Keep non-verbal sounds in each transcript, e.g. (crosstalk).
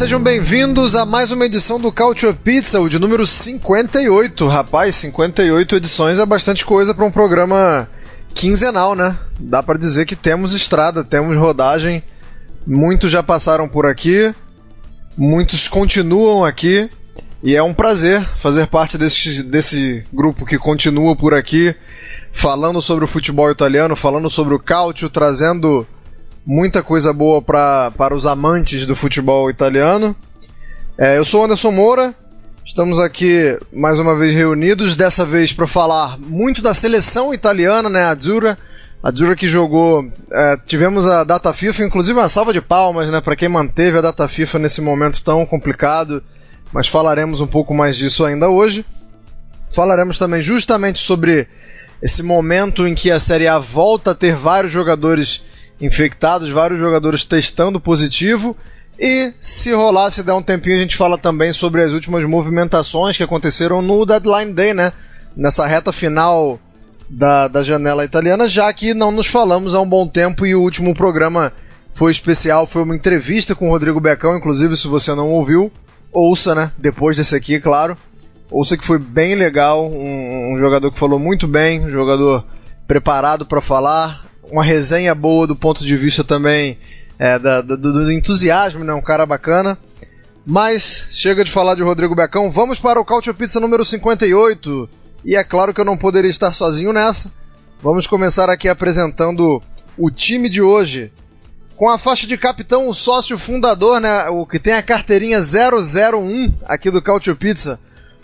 Sejam bem-vindos a mais uma edição do Culture Pizza, o de número 58. Rapaz, 58 edições é bastante coisa para um programa quinzenal, né? Dá para dizer que temos estrada, temos rodagem. Muitos já passaram por aqui, muitos continuam aqui. E é um prazer fazer parte desse, desse grupo que continua por aqui, falando sobre o futebol italiano, falando sobre o Calcio, trazendo muita coisa boa pra, para os amantes do futebol italiano. É, eu sou Anderson Moura, estamos aqui mais uma vez reunidos, dessa vez para falar muito da seleção italiana, né, a Dura. A Dura que jogou, é, tivemos a data FIFA, inclusive uma salva de palmas, né, para quem manteve a data FIFA nesse momento tão complicado, mas falaremos um pouco mais disso ainda hoje. Falaremos também justamente sobre esse momento em que a Série A volta a ter vários jogadores infectados, vários jogadores testando positivo. E se rolar, se der um tempinho, a gente fala também sobre as últimas movimentações que aconteceram no Deadline Day, né? Nessa reta final da, da janela italiana, já que não nos falamos há um bom tempo e o último programa foi especial, foi uma entrevista com o Rodrigo Becão, inclusive se você não ouviu, ouça, né? Depois desse aqui, claro. Ouça que foi bem legal, um, um jogador que falou muito bem, um jogador preparado para falar, uma resenha boa do ponto de vista também é, da, do, do, entusiasmo, né? Um cara bacana. Mas chega de falar de Rodrigo Becão, vamos para o Couch Pizza número 58. E é claro que eu não poderia estar sozinho nessa. Vamos começar aqui apresentando o time de hoje. Com a faixa de capitão, o sócio fundador, né, o que tem a carteirinha 001 aqui do Couch Pizza,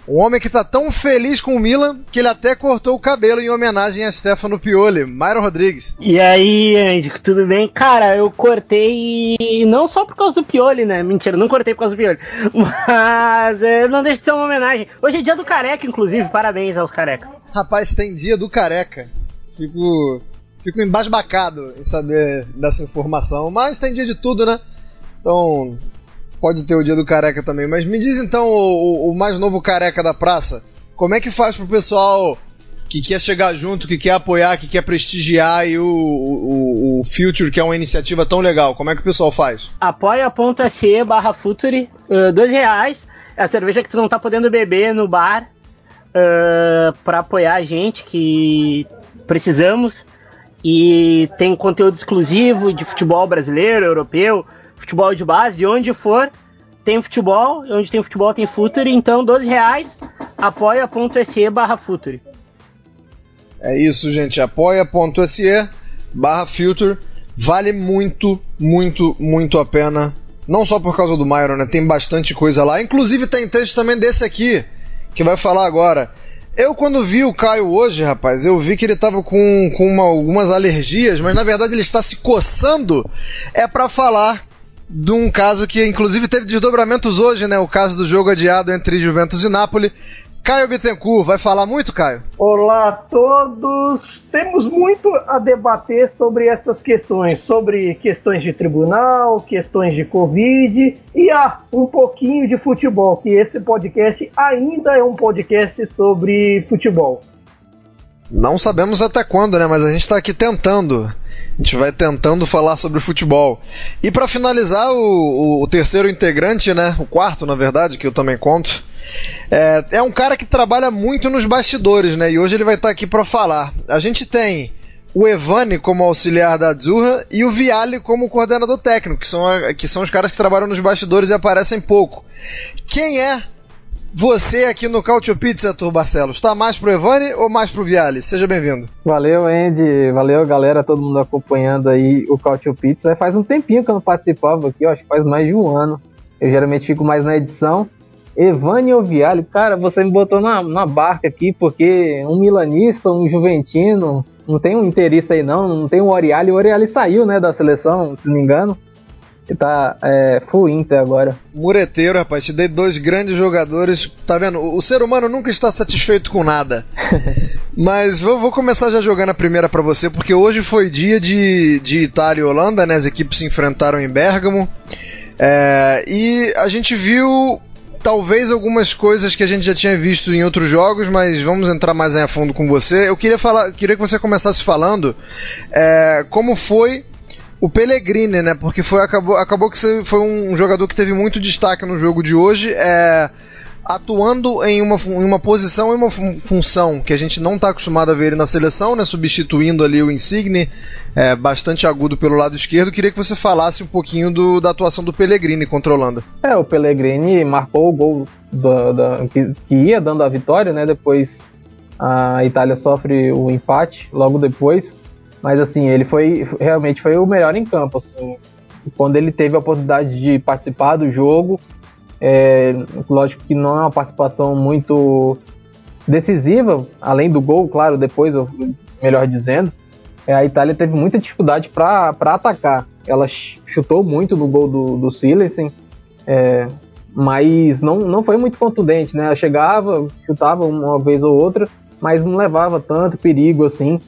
um homem que tá tão feliz com o Milan que ele até cortou o cabelo em homenagem a Stefano Pioli, Myron Rodrigues. E aí, Andy, tudo bem? Cara, eu cortei não só por causa do Pioli, né? Mentira, não cortei por causa do Pioli. (laughs) Mas é, não deixa de ser uma homenagem. Hoje é dia do careca, inclusive. Parabéns aos carecas. Rapaz, tem dia do careca. Fico, fico embasbacado em saber dessa informação. Mas tem dia de tudo, né? Então, pode ter o dia do careca também. Mas me diz então, o, o mais novo careca da praça, como é que faz pro pessoal que quer chegar junto, que quer apoiar, que quer prestigiar e o, o, o Future, que é uma iniciativa tão legal? Como é que o pessoal faz? apoia.se barra Future, uh, dois reais. É a cerveja que tu não tá podendo beber no bar uh, para apoiar a gente, que precisamos. E tem conteúdo exclusivo de futebol brasileiro, europeu, futebol de base, de onde for, tem futebol, onde tem futebol tem Futuri, então 12 reais, apoia.se barra Futuri. É isso, gente, apoia.se barra Future, vale muito, muito, muito a pena, não só por causa do Myron, né, tem bastante coisa lá, inclusive tem texto também desse aqui, que vai falar agora. Eu, quando vi o Caio hoje, rapaz, eu vi que ele tava com, com uma, algumas alergias, mas na verdade ele está se coçando. É para falar de um caso que inclusive teve desdobramentos hoje, né? O caso do jogo adiado entre Juventus e Napoli. Caio Bittencourt, vai falar muito, Caio? Olá a todos! Temos muito a debater sobre essas questões, sobre questões de tribunal, questões de Covid e ah, um pouquinho de futebol, que esse podcast ainda é um podcast sobre futebol. Não sabemos até quando, né? Mas a gente está aqui tentando. A gente vai tentando falar sobre futebol. E para finalizar, o, o, terceiro integrante, né? O quarto, na verdade, que eu também conto. É, é um cara que trabalha muito nos bastidores, né? E hoje ele vai estar tá aqui para falar. A gente tem o Evani como auxiliar da Azurra e o Viale como coordenador técnico, que são, que são os caras que trabalham nos bastidores e aparecem pouco. Quem é você aqui no Cautio Pizza, Arthur Barcelos, está mais pro Evani ou mais pro Viale? Seja bem-vindo. Valeu, Andy. Valeu, galera, todo mundo acompanhando aí o Cautio Pizza. Faz um tempinho que eu não participava aqui, acho que faz mais de um ano. Eu geralmente fico mais na edição. Evani ou Viale, cara, você me botou na, na barca aqui, porque um milanista, um juventino, não tem um interesse aí não, não tem um Oriali. O Oriali saiu, né, da seleção, se não me engano. Ele tá é, full Inter agora. Mureteiro, rapaz, te dei dois grandes jogadores. Tá vendo? O ser humano nunca está satisfeito com nada. (laughs) Mas vou, vou, começar já jogando a primeira para você, porque hoje foi dia de, de Itália e Holanda, né? As equipes se enfrentaram em Bergamo. É, e a gente viu talvez algumas coisas que a gente já tinha visto em outros jogos, mas vamos entrar mais a fundo com você. Eu queria falar, queria que você começasse falando é, como foi o Pellegrini, né? Porque foi acabou, acabou que foi um jogador que teve muito destaque no jogo de hoje. É, atuando em uma, em uma posição e uma função que a gente não está acostumado a ver ele na seleção, né, substituindo ali o Insigne, é, bastante agudo pelo lado esquerdo. Queria que você falasse um pouquinho do, da atuação do Pellegrini Holanda. É, o Pellegrini marcou o gol do, do, que, que, ia dando a vitória, né? Depois a Itália sofre o empate logo depois. Mas assim, ele foi realmente foi o melhor em campo. Assim, quando ele teve a oportunidade de participar do jogo, é, lógico que não é uma participação muito decisiva, além do gol, claro, depois, melhor dizendo. É, a Itália teve muita dificuldade para atacar. Ela chutou muito no gol do, do Silensen, é, mas não, não foi muito contundente, né? Ela chegava, chutava uma vez ou outra, mas não levava tanto perigo assim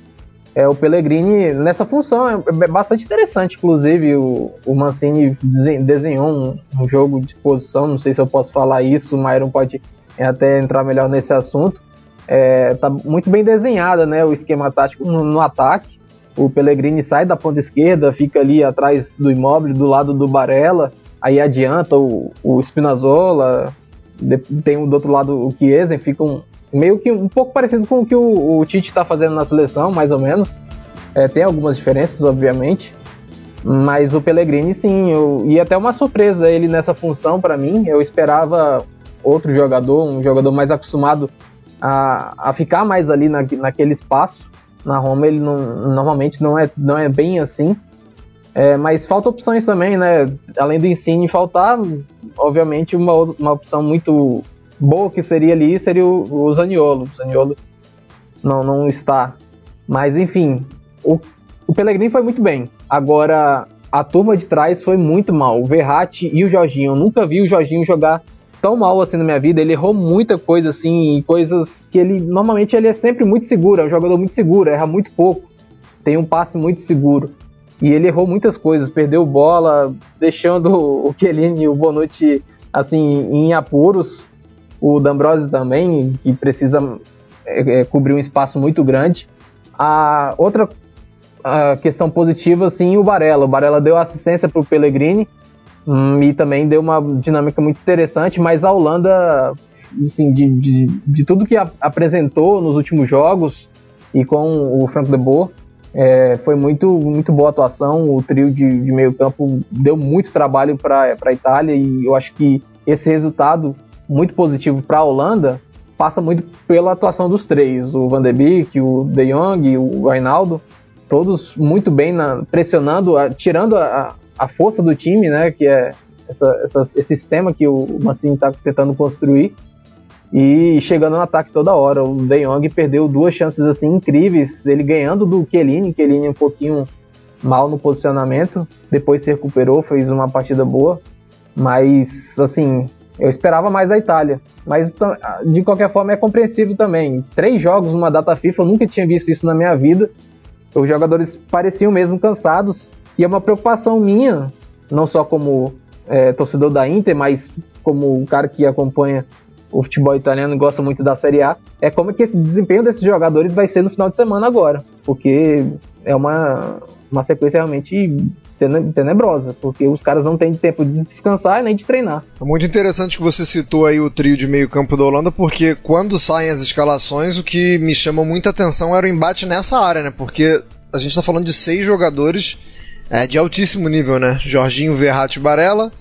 é, o Pellegrini nessa função. É, é bastante interessante, inclusive, o, o Mancini desenhou um, um, jogo de posição, não sei se eu posso falar isso, o Myron pode até entrar melhor nesse assunto. É, tá muito bem desenhada, né, o esquema tático no, no, ataque. O Pellegrini sai da ponta esquerda, fica ali atrás do imóvel, do lado do Barella, aí adianta o, o Spinazzola, tem do outro lado o Chiesa, ficam meio que um pouco parecido com o que o, o Tite está fazendo na seleção, mais ou menos. É, tem algumas diferenças, obviamente. Mas o Pellegrini, sim, eu, e até uma surpresa ele nessa função para mim. Eu esperava outro jogador, um jogador mais acostumado a, a ficar mais ali na, naquele espaço. Na Roma ele não, normalmente não é, não é bem assim. É, mas falta opções também, né? Além do Insigne faltar, obviamente, uma, uma opção muito boa que seria ali seria o, o Zaniolo. O Zaniolo não, não está. Mas enfim, o, o Pellegrini foi muito bem. Agora, a turma de trás foi muito mal. O Verratti e o Jorginho. Eu nunca vi o Jorginho jogar tão mal assim na minha vida. Ele errou muita coisa assim, coisas que ele normalmente ele é sempre muito seguro, é um jogador muito seguro, erra muito pouco, tem um passe muito seguro. E ele errou muitas coisas, perdeu bola, deixando o Chiellini e o Bonucci assim em apuros o D'Ambrosio também, que precisa é, é, cobrir um espaço muito grande. A outra a questão positiva, sim, o Barella. O Barella deu assistência para o Pellegrini hum, e também deu uma dinâmica muito interessante, mas a Holanda, assim, de, de, de tudo que a, apresentou nos últimos jogos e com o Frank de Boer, é, foi muito, muito boa atuação. O trio de, de meio campo deu muito trabalho para a Itália e eu acho que esse resultado muito positivo para a Holanda passa muito pela atuação dos três, o Van de Beek, o De Jong, o Reinaldo, todos muito bem na, pressionando, tirando a, a, força do time, né, que é essa, essa, esse sistema que o Mancini está tentando construir e chegando no ataque toda hora. O De Jong perdeu duas chances assim incríveis, ele ganhando do Chiellini, Chiellini um pouquinho mal no posicionamento, depois se recuperou, fez uma partida boa, mas assim, eu esperava mais da Itália. Mas de qualquer forma é compreensível também. Três jogos numa data FIFA, eu nunca tinha visto isso na minha vida. Os jogadores pareciam mesmo cansados. E é uma preocupação minha, não só como é, torcedor da Inter, mas como o cara que acompanha o futebol italiano e gosta muito da Série A, é como é que esse desempenho desses jogadores vai ser no final de semana agora. Porque é uma, uma sequência realmente tenebrosa, porque os caras não têm tempo de descansar nem de treinar. É muito interessante que você citou aí o trio de meio campo da Holanda, porque quando saem as escalações, o que me chama muita atenção era o embate nessa área, né? Porque a gente está falando de seis jogadores é, de altíssimo nível, né? Jorginho, Verratti, Barella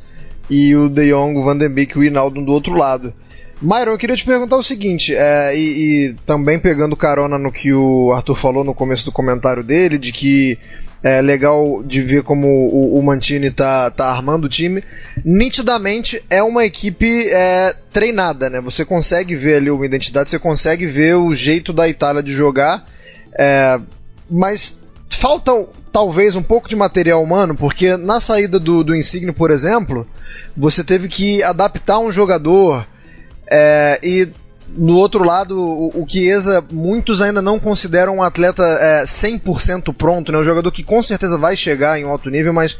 e o De Jong, o Van den Beek e o Hinaldo do outro lado. Myron, eu queria te perguntar o seguinte, é, e, e, também pegando carona no que o Arthur falou no começo do comentário dele, de que é legal de ver como o, o Mantini tá, tá armando o time. Nitidamente é uma equipe é, treinada, né? Você consegue ver ali uma identidade, você consegue ver o jeito da Itália de jogar, é, mas falta talvez um pouco de material humano, porque na saída do, do Insigne, por exemplo, você teve que adaptar um jogador é, e no outro lado, o, Chiesa, muitos ainda não consideram um atleta é, 100% pronto, né? Um jogador que com certeza vai chegar em alto nível, mas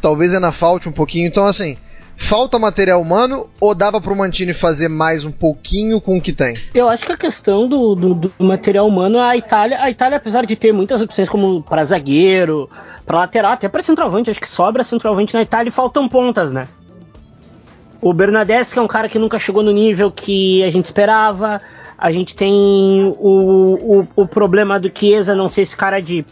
talvez ainda falte um pouquinho. Então, assim, falta material humano ou dava para o Mantini fazer mais um pouquinho com o que tem? Eu acho que a questão do, do, do material humano, a Itália, a Itália, apesar de ter muitas opções como para zagueiro, para lateral, até para centroavante, acho que sobra centroavante na Itália e faltam pontas, né? O Bernadette, que é um cara que nunca chegou no nível que a gente esperava. A gente tem o, o, o problema do Chiesa não ser esse cara de,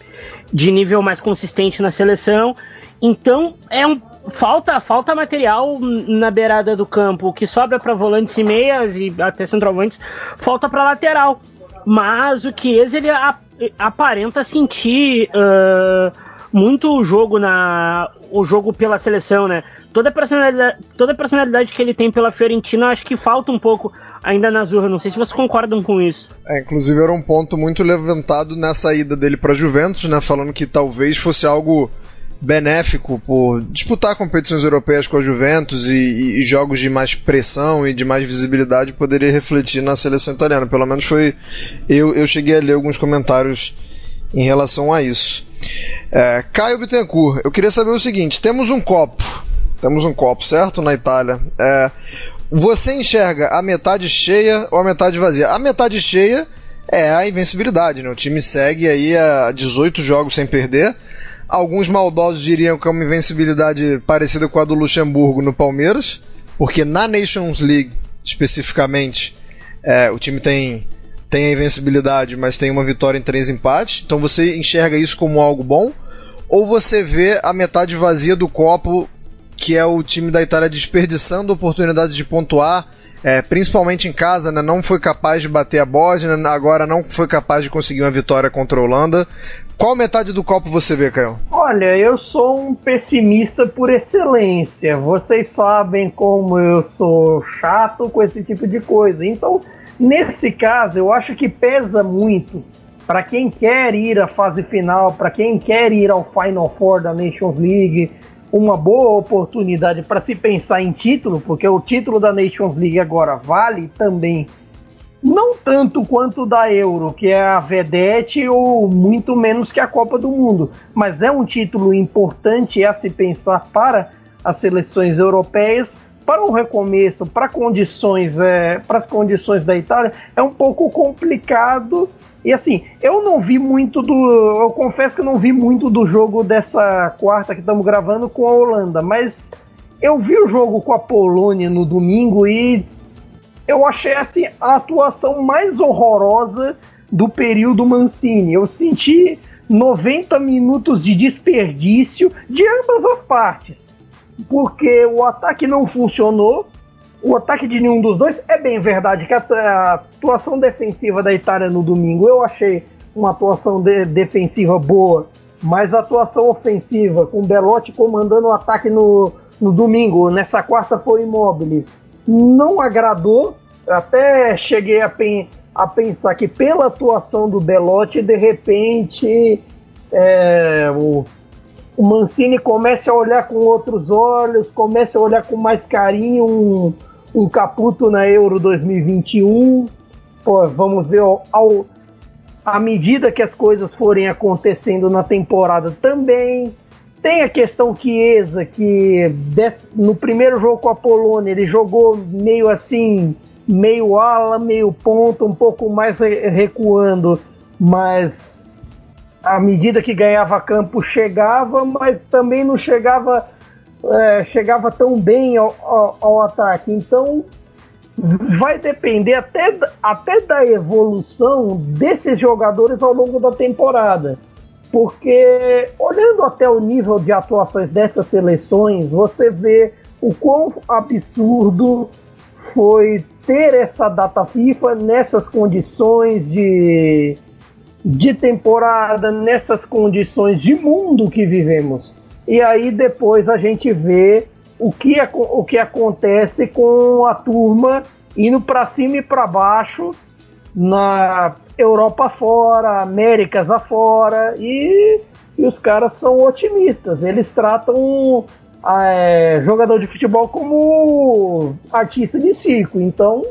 de nível mais consistente na seleção. Então, é um, falta falta material na beirada do campo. O que sobra para volantes e meias e até centroavantes, falta para lateral. Mas o Chiesa, ele a, aparenta sentir uh, muito o jogo na o jogo pela seleção, né? Toda a personalidade, toda a personalidade que ele tem pela Fiorentina, acho que falta um pouco ainda na Zurra. Não sei se vocês concordam com isso. É, inclusive era um ponto muito levantado nessa ida dele para Juventus, né, falando que talvez fosse algo benéfico por disputar competições europeias com a Juventus e, e, jogos de mais pressão e de mais visibilidade poderia refletir na seleção italiana. Pelo menos foi eu, eu cheguei a ler alguns comentários em relação a isso. É, Caio Bittencourt, eu queria saber o seguinte: temos um copo temos um copo, certo? Na Itália. É, você enxerga a metade cheia ou a metade vazia? A metade cheia é a invencibilidade, né? O time segue aí a 18 jogos sem perder. Alguns maldosos diriam que é uma invencibilidade parecida com a do Luxemburgo no Palmeiras, porque na Nations League, especificamente, é, o time tem, tem a invencibilidade, mas tem uma vitória em três empates. Então você enxerga isso como algo bom? Ou você vê a metade vazia do copo que é o time da Itália desperdiçando oportunidades de pontuar, é, principalmente em casa, né, não foi capaz de bater a Bósnia, agora não foi capaz de conseguir uma vitória contra a Holanda. Qual metade do copo você vê, Caio? Olha, eu sou um pessimista por excelência. Vocês sabem como eu sou chato com esse tipo de coisa. Então, nesse caso, eu acho que pesa muito para quem quer ir à fase final, para quem quer ir ao Final Four da Nations League, uma boa oportunidade para se pensar em título, porque o título da Nations League agora vale também não tanto quanto da Euro, que é a Vedete, ou muito menos que a Copa do Mundo, mas é um título importante a se pensar para as seleções europeias. Para um recomeço, para condições, é, para as condições da Itália, é um pouco complicado e assim, eu não vi muito do. Eu confesso que eu não vi muito do jogo dessa quarta que estamos gravando com a Holanda, mas eu vi o jogo com a Polônia no domingo e eu achei assim a atuação mais horrorosa do período Mancini. Eu senti 90 minutos de desperdício de ambas as partes. Porque o ataque não funcionou, o ataque de nenhum dos dois. É bem verdade que a, atuação defensiva da Itália no domingo eu achei uma atuação de, defensiva boa, mas a atuação ofensiva, com o Belotti comandando o ataque no, no domingo, nessa quarta foi imóvel, não agradou. Até cheguei a, pen, a pensar que pela atuação do Belotti, de repente é, o, o Mancini comece a olhar com outros olhos, comece a olhar com mais carinho um, um Caputo na Euro 2021. Pô, vamos ver ao, ao, à medida que as coisas forem acontecendo na temporada também. Tem a questão Chiesa, que no primeiro jogo com a Polônia ele jogou meio assim, meio ala, meio ponta, um pouco mais recuando, mas à medida que ganhava campo chegava, mas também não chegava é, chegava tão bem ao, ao, ao, ataque. Então vai depender até, até da evolução desses jogadores ao longo da temporada. Porque olhando até o nível de atuações dessas seleções, você vê o quão absurdo foi ter essa data FIFA nessas condições de, de temporada, nessas condições de mundo que vivemos. E aí depois a gente vê o que, o que acontece com a turma indo para cima e para baixo na Europa afora, Américas afora, e e os caras são otimistas. Eles tratam é, jogador de futebol como artista de circo. Então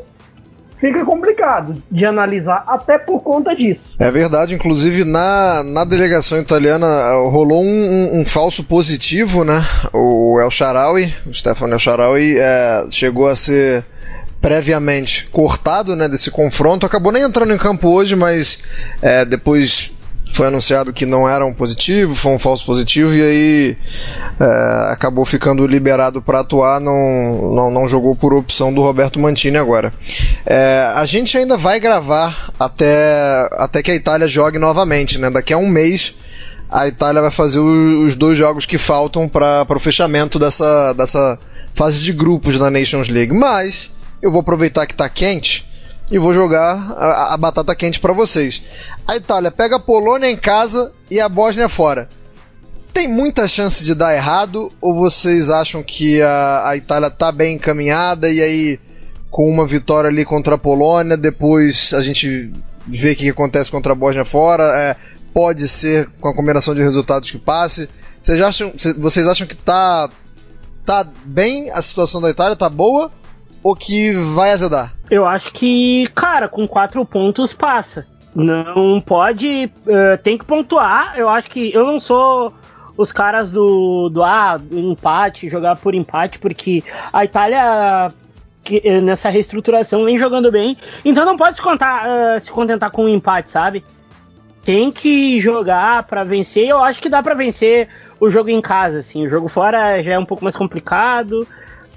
fica complicado de analisar até por conta disso. É verdade, inclusive na, na delegação italiana rolou um, um, um falso positivo, né? O El Sharawi, o Stefano El Sharawi, é, chegou a ser previamente cortado né, desse confronto, acabou nem entrando em campo hoje, mas é, depois foi anunciado que não era um positivo, foi um falso positivo e aí é, acabou ficando liberado para atuar, não, não, não, jogou por opção do Roberto Mantini agora. É, a gente ainda vai gravar até, até que a Itália jogue novamente, né? Daqui a um mês a Itália vai fazer os dois jogos que faltam para o fechamento dessa, dessa fase de grupos da Nations League. Mas eu vou aproveitar que está quente e vou jogar a, a batata quente para vocês. A Itália pega a Polônia em casa e a Bósnia fora. Tem muita chance de dar errado ou vocês acham que a, a Itália tá bem encaminhada e aí com uma vitória ali contra a Polônia, depois a gente vê o que acontece contra a Bósnia fora, é, pode ser com a combinação de resultados que passe. Vocês acham, vocês acham que tá, tá bem a situação da Itália, tá boa? Ou que vai azedar? Eu acho que, cara, com quatro pontos passa. Não pode. Uh, tem que pontuar. Eu acho que eu não sou os caras do, do ah, empate, jogar por empate, porque a Itália que, eh, nessa reestruturação vem jogando bem. Então não pode se, contar, uh, se contentar com um empate, sabe? Tem que jogar para vencer. Eu acho que dá para vencer o jogo em casa, assim. O jogo fora já é um pouco mais complicado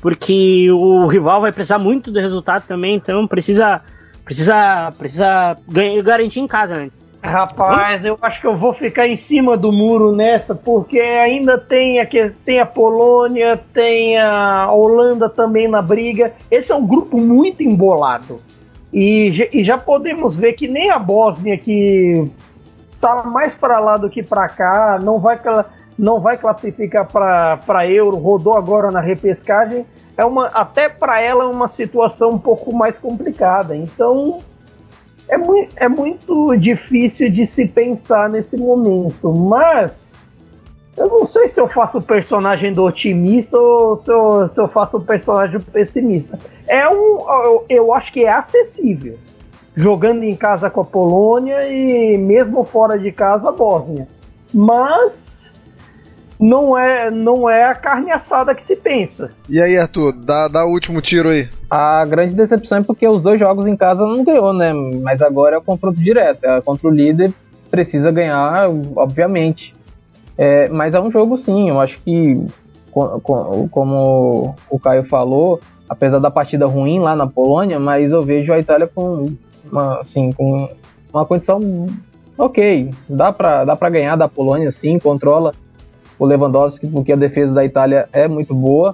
porque o rival vai precisar muito do resultado também, então precisa precisa precisa garantir em casa antes. Rapaz, eu acho que eu vou ficar em cima do muro nessa, porque ainda tem a, tem a Polônia, tem a Holanda também na briga. Esse é um grupo muito embolado. E, e já podemos ver que nem a Bósnia, que tá mais para lá do que para cá, não vai não vai classificar para Euro, rodou agora na repescagem, é uma, até para ela é uma situação um pouco mais complicada. Então é, mu é muito difícil de se pensar nesse momento, mas eu não sei se eu faço o personagem do otimista ou se eu, se eu faço o personagem do pessimista. É um, eu, eu acho que é acessível jogando em casa com a Polônia e mesmo fora de casa a Bósnia. Mas não é, não é a carne assada que se pensa. E aí, Arthur, dá, dá o último tiro aí. A grande decepção é porque os dois jogos em casa não ganhou, né? Mas agora é o confronto direto. É contra o líder, precisa ganhar, obviamente. É, mas é um jogo sim, eu acho que, como o Caio falou, apesar da partida ruim lá na Polônia, mas eu vejo a Itália com uma, assim, com uma condição ok. Dá para dá pra ganhar da Polônia, sim, controla o Lewandowski, porque a defesa da Itália é muito boa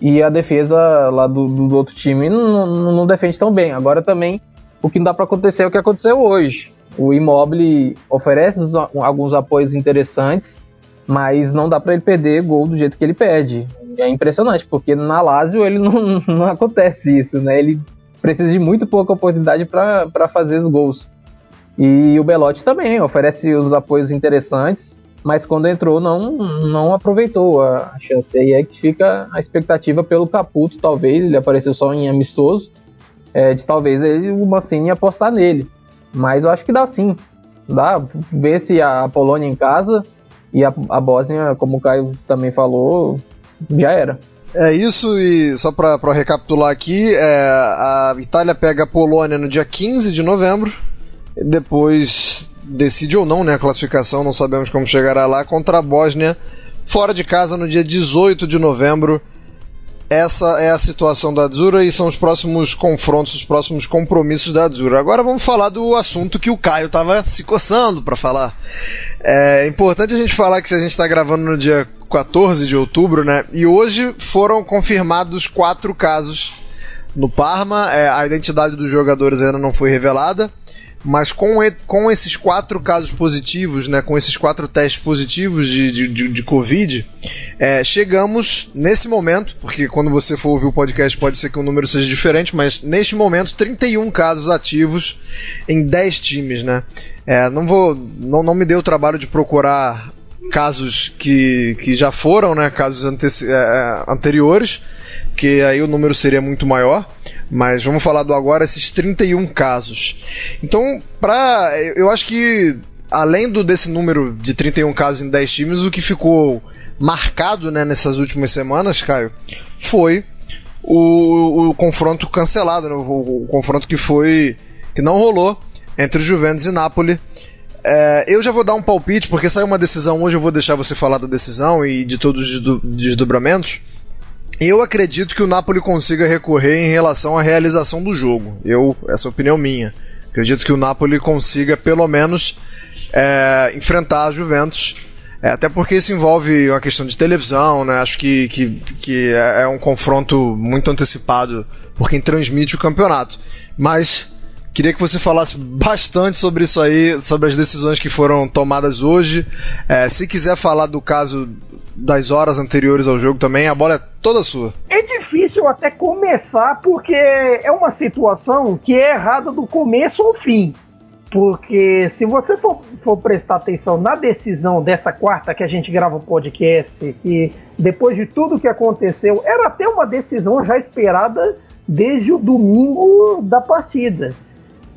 e a defesa lá do, do outro time não, não, não, defende tão bem. Agora também o que não dá para acontecer é o que aconteceu hoje. O Immobile oferece alguns apoios interessantes, mas não dá para ele perder gol do jeito que ele perde. É impressionante, porque na Lazio ele não, (laughs) não acontece isso, né? Ele precisa de muito pouca oportunidade para fazer os gols. E o Belotti também oferece os apoios interessantes, mas quando entrou não, não aproveitou a chance. E aí que fica a expectativa pelo Caputo, talvez, ele apareceu só em amistoso, é, de talvez ele, o Mancini apostar nele. Mas eu acho que dá sim. Dá, vence a Polônia em casa e a, a Bósnia, como o Caio também falou, já era. É isso, e só para recapitular aqui, é, a Itália pega a Polônia no dia 15 de novembro, depois decide ou não né, a classificação, não sabemos como chegará lá, contra a Bósnia, fora de casa no dia 18 de novembro. Essa é a situação da Adzura e são os próximos confrontos, os próximos compromissos da Adzura. Agora vamos falar do assunto que o Caio estava se coçando para falar. É importante a gente falar que a gente está gravando no dia 14 de outubro, né? E hoje foram confirmados quatro casos no Parma. É, a identidade dos jogadores ainda não foi revelada. Mas com, com esses quatro casos positivos, né, com esses quatro testes positivos de, de, de, de Covid, é, chegamos nesse momento, porque quando você for ouvir o podcast pode ser que o número seja diferente, mas neste momento 31 casos ativos em 10 times. Né? É, não, vou, não, não me deu o trabalho de procurar casos que, que já foram, né, casos ante é, é, anteriores, que aí o número seria muito maior, mas vamos falar do agora, esses 31 casos. Então, pra, eu acho que além do, desse número de 31 casos em 10 times, o que ficou marcado né, nessas últimas semanas, Caio, foi o, o confronto cancelado, né, o, o, confronto que foi que não rolou entre o Juventus e Napoli. É, eu já vou dar um palpite, porque saiu uma decisão hoje, eu vou deixar você falar da decisão e de todos os desdobramentos. Eu acredito que o Napoli consiga recorrer em relação à realização do jogo. Eu, essa é a opinião minha. Acredito que o Napoli consiga pelo menos é, enfrentar a Juventus. É, até porque isso envolve uma questão de televisão, né? Acho que, que, que é, é um confronto muito antecipado por quem transmite o campeonato. Mas Queria que você falasse bastante sobre isso aí, sobre as decisões que foram tomadas hoje. É, se quiser falar do caso das horas anteriores ao jogo também, a bola é toda sua. É difícil até começar porque é uma situação que é errada do começo ao fim. Porque se você for, for, prestar atenção na decisão dessa quarta que a gente grava o podcast, e depois de tudo que aconteceu, era até uma decisão já esperada desde o domingo da partida.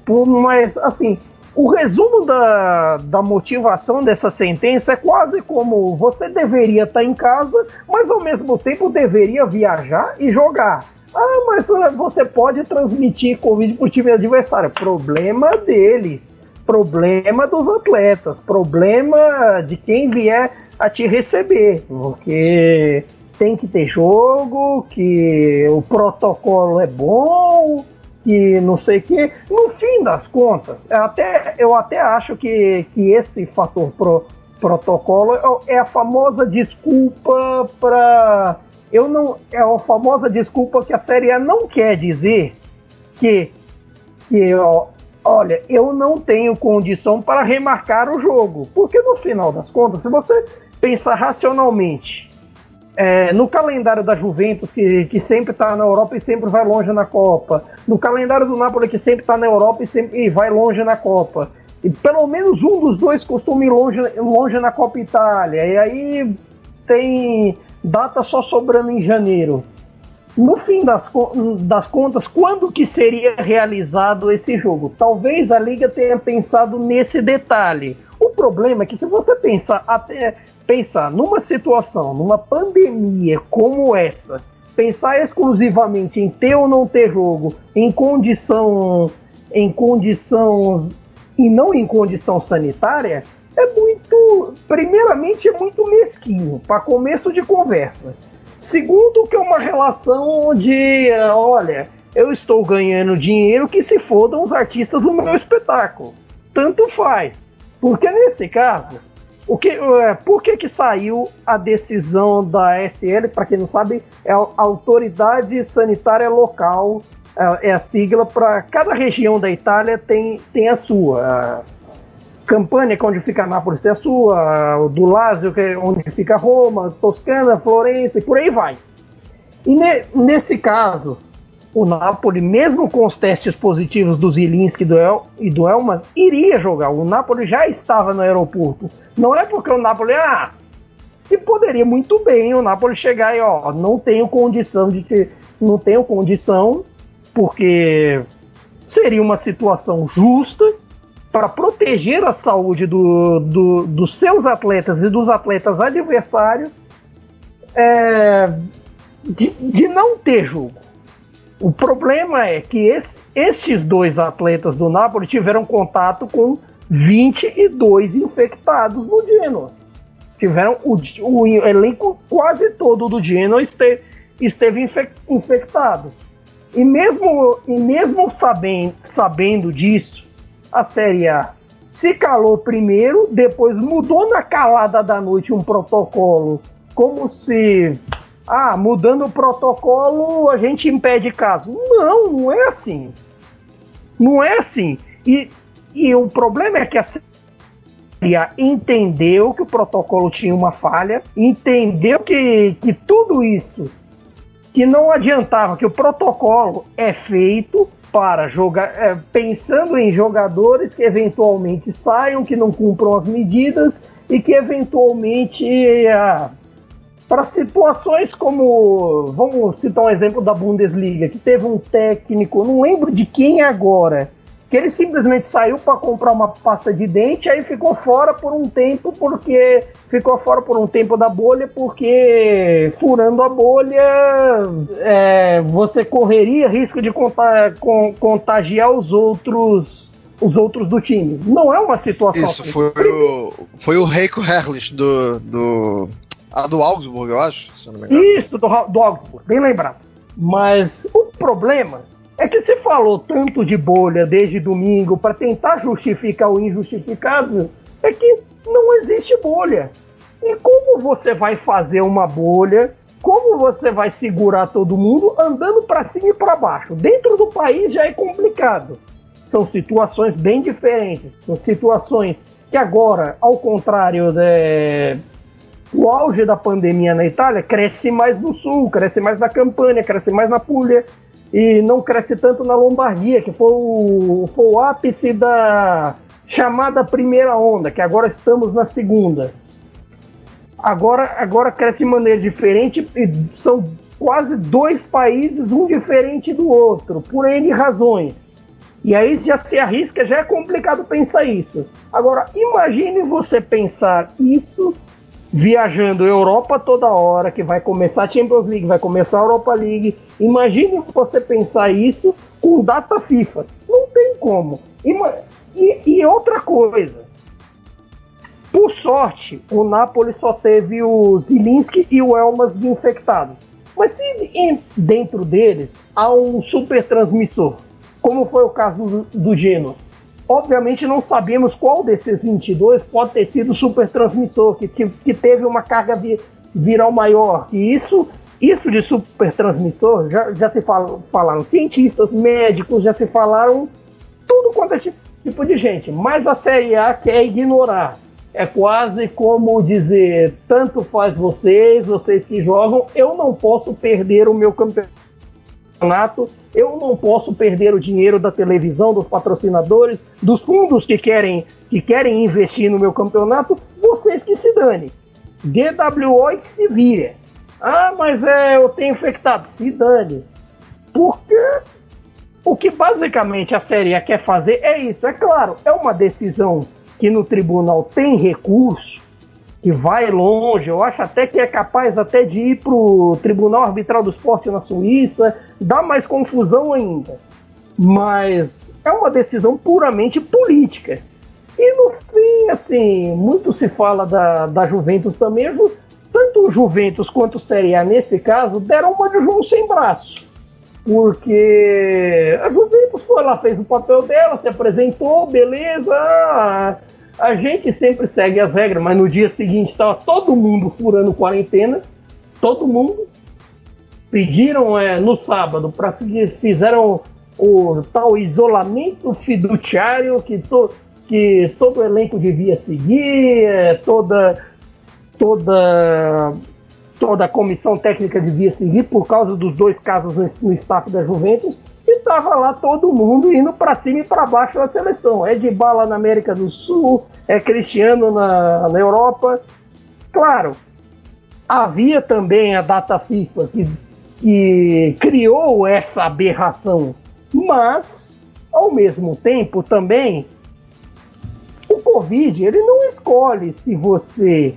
Mas, assim, o resumo da, da motivação dessa sentença é quase como você deveria estar em casa, mas ao mesmo tempo deveria viajar e jogar. Ah, mas eh, você pode transmitir Covid para o time adversário. Problema deles. Problema dos atletas. Problema de quem vier a te receber. Porque tem que ter jogo, que o protocolo é bom, que não sei o que. No fim das contas, até, eu até acho que, que esse fator pro, protocolo é, é a famosa desculpa para. Eu não. É a famosa desculpa que a Série A não quer dizer que. que ó, olha, eu não tenho condição para remarcar o jogo. Porque no final das contas, se você pensar racionalmente é, no calendário da Juventus, que, que sempre está na Europa e sempre vai longe na Copa. No calendário do Napoli, que sempre está na Europa e sempre e vai longe na Copa. E pelo menos um dos dois costuma ir longe, longe na Copa Itália. E aí tem data só sobrando em janeiro. No fim das, das contas, quando que seria realizado esse jogo? Talvez a Liga tenha pensado nesse detalhe. O problema é que se você pensar até pensar numa situação, numa pandemia como essa, pensar exclusivamente em ter ou não ter jogo em condição em condições e não em condição sanitária é muito, primeiramente é muito mesquinho para começo de conversa. Segundo que é uma relação de, olha, eu estou ganhando dinheiro que se fodam os artistas do meu espetáculo. Tanto faz. Porque nesse caso, o que, é, por que, que saiu a decisão da SL? Para quem não sabe, é a Autoridade Sanitária Local, é, é a sigla para cada região da Itália tem, tem a sua. A Campania, que é onde fica Nápoles, tem a sua. Do Lázio, que é onde fica Roma, Toscana, Florença e por aí vai. E ne, nesse caso, o Napoli, mesmo com os testes positivos do Zilinski e do Elmas, iria jogar. O Napoli já estava no aeroporto. Não é porque o Napoli, ah, que poderia muito bem o Napoli chegar e, ó, não tenho condição de ter, não tenho condição, porque seria uma situação justa para proteger a saúde do, do, dos seus atletas e dos atletas adversários é, de, de não ter jogo. O problema é que esse, esses dois atletas do Napoli tiveram contato com 22 infectados no Genoa. Tiveram o, o elenco quase todo do Genoa este, esteve infec, infectado. E mesmo, e mesmo sabendo, sabendo disso, a Série A se calou primeiro, depois mudou na calada da noite um protocolo como se ah, mudando o protocolo a gente impede caso. Não, não é assim. Não é assim. E, e o problema é que a CIA entendeu que o protocolo tinha uma falha, entendeu que, que tudo isso, que não adiantava, que o protocolo é feito para jogar, é, pensando em jogadores que eventualmente saiam, que não cumpram as medidas e que eventualmente ah, para situações como vamos citar um exemplo da Bundesliga que teve um técnico, não lembro de quem agora, que ele simplesmente saiu para comprar uma pasta de dente, aí ficou fora por um tempo, porque ficou fora por um tempo da bolha, porque furando a bolha é, você correria risco de contagiar os outros os outros do time. Não é uma situação. Isso foi o, foi o Reiko Herrlich do, do, ah, do Augsburg, eu acho, se eu não me engano. Isso, do, do Augsburg, bem lembrado. Mas o problema é que se falou tanto de bolha desde domingo para tentar justificar o injustificável, é que não existe bolha. E como você vai fazer uma bolha? Como você vai segurar todo mundo andando para cima e para baixo? Dentro do país já é complicado. São situações bem diferentes. São situações que agora, ao contrário de, o auge da pandemia na Itália cresce mais no sul, cresce mais na Campânia, cresce mais na Puglia, e não cresce tanto na Lombardia, que foi o, foi o ápice da chamada primeira onda, que agora estamos na segunda. Agora, agora cresce de maneira diferente e são quase dois países, um diferente do outro, por N razões. E aí já se arrisca, já é complicado pensar isso. Agora, imagine você pensar isso viajando Europa toda hora, que vai começar a Champions League, vai começar a Europa League. Imagine você pensar isso com data FIFA. Não tem como. E, e outra coisa. Por sorte, o Napoli só teve o Zilinski e o Elmas infectados. Mas se dentro deles há um super transmissor, como foi o caso do, do Genoa, Obviamente não sabemos qual desses 22 pode ter sido o super transmissor, que, que, que teve uma carga vi, viral maior. E isso, isso de super transmissor já, já se fala, falaram cientistas, médicos, já se falaram tudo quanto é tipo, tipo de gente. Mas a Série A quer ignorar. É quase como dizer, tanto faz vocês, vocês que jogam, eu não posso perder o meu campeonato eu não posso perder o dinheiro da televisão, dos patrocinadores, dos fundos que querem, que querem investir no meu campeonato, vocês que se dane. DWO e que se vire. Ah, mas é, eu tenho infectado. Se dane. Porque o que basicamente a Série quer fazer é isso. É claro, é uma decisão que no tribunal tem recurso, que vai longe, eu acho até que é capaz até de ir para o Tribunal Arbitral do Esporte na Suíça, dá mais confusão ainda. Mas é uma decisão puramente política. E no fim, assim, muito se fala da, da Juventus também. Tanto o Juventus quanto o Série A, nesse caso, deram uma de João sem braço. Porque a Juventus foi lá, fez o papel dela, se apresentou, beleza, a gente sempre segue as regras, mas no dia seguinte estava todo mundo furando quarentena, todo mundo. Pediram é, no sábado para fizeram o tal isolamento fiduciário que, to, que todo elenco devia seguir, é, toda toda toda a comissão técnica devia seguir por causa dos dois casos no, no staff da Juventus e tava lá todo mundo indo para cima e para baixo da seleção. É de bala na América do Sul, é Cristiano na, na Europa. Claro, havia também a data FIFA que, que criou essa aberração, mas ao mesmo tempo também o Covid ele não escolhe se você